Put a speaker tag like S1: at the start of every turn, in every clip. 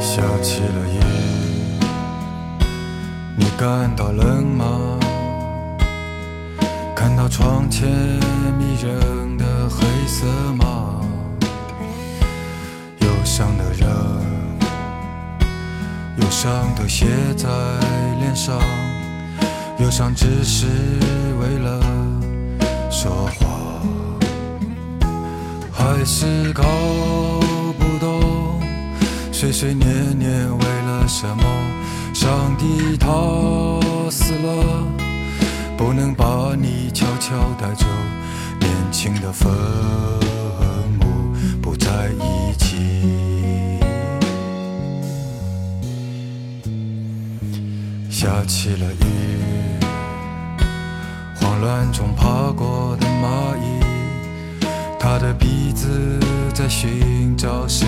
S1: 下起了雨，感到冷吗？看到窗前迷人的黑色吗？忧伤的人，忧伤都写在脸上，忧伤只是为了说话，还是搞不懂。碎碎念念为了什么？上帝他死了，不能把你悄悄带走。年轻的坟墓不在一起。下起了雨，慌乱中爬过的蚂蚁。它的鼻子在寻找谁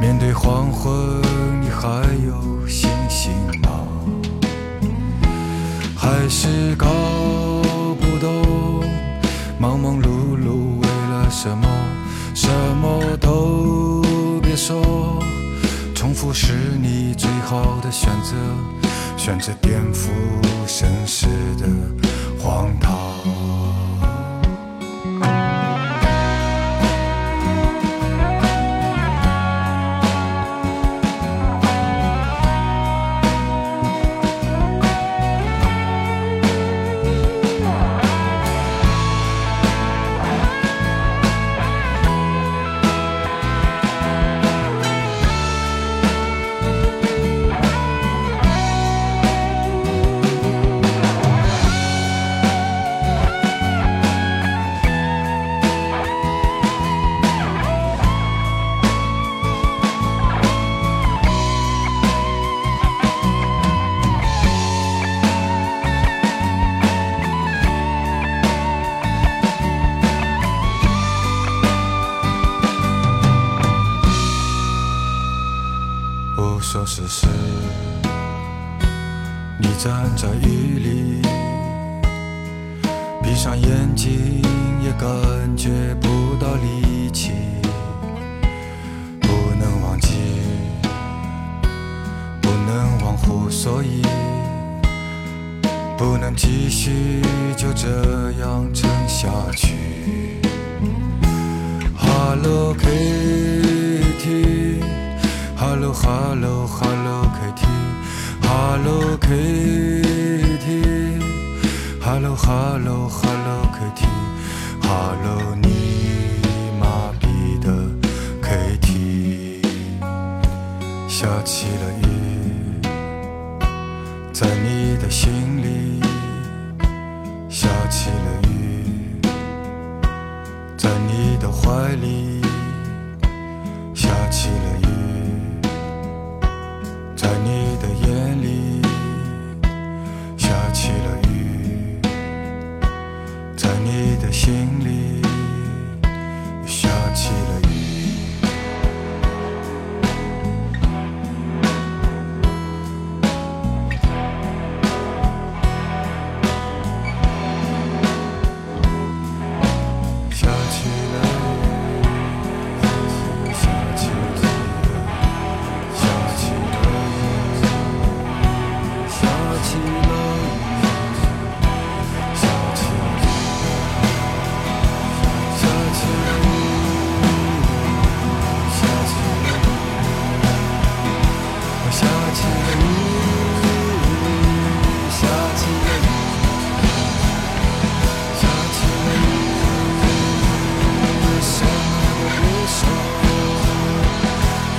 S1: 面对黄昏，你还有信心吗？还是搞不懂，忙忙碌碌为了什么？什么都别说。重复是你最好的选择，选择颠覆现实的荒唐。不说事事，你站在雨里，闭上眼睛也感觉不到力气，不能忘记，不能忘乎所以，不能继续就这样撑下去。Hello Kitty。Hello Hello Hello Kitty Hello Kitty Hello Hello Hello Kitty Hello 你麻痹的 Kitty 下起了雨，在你的心里下起了雨，在你的怀里经历下起了雨，下起了雨，下起了雨，什么都别说。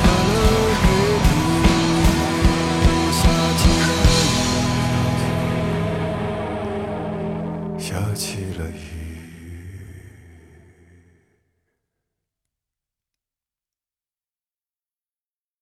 S1: Hello Kitty，下起了雨，下起了雨。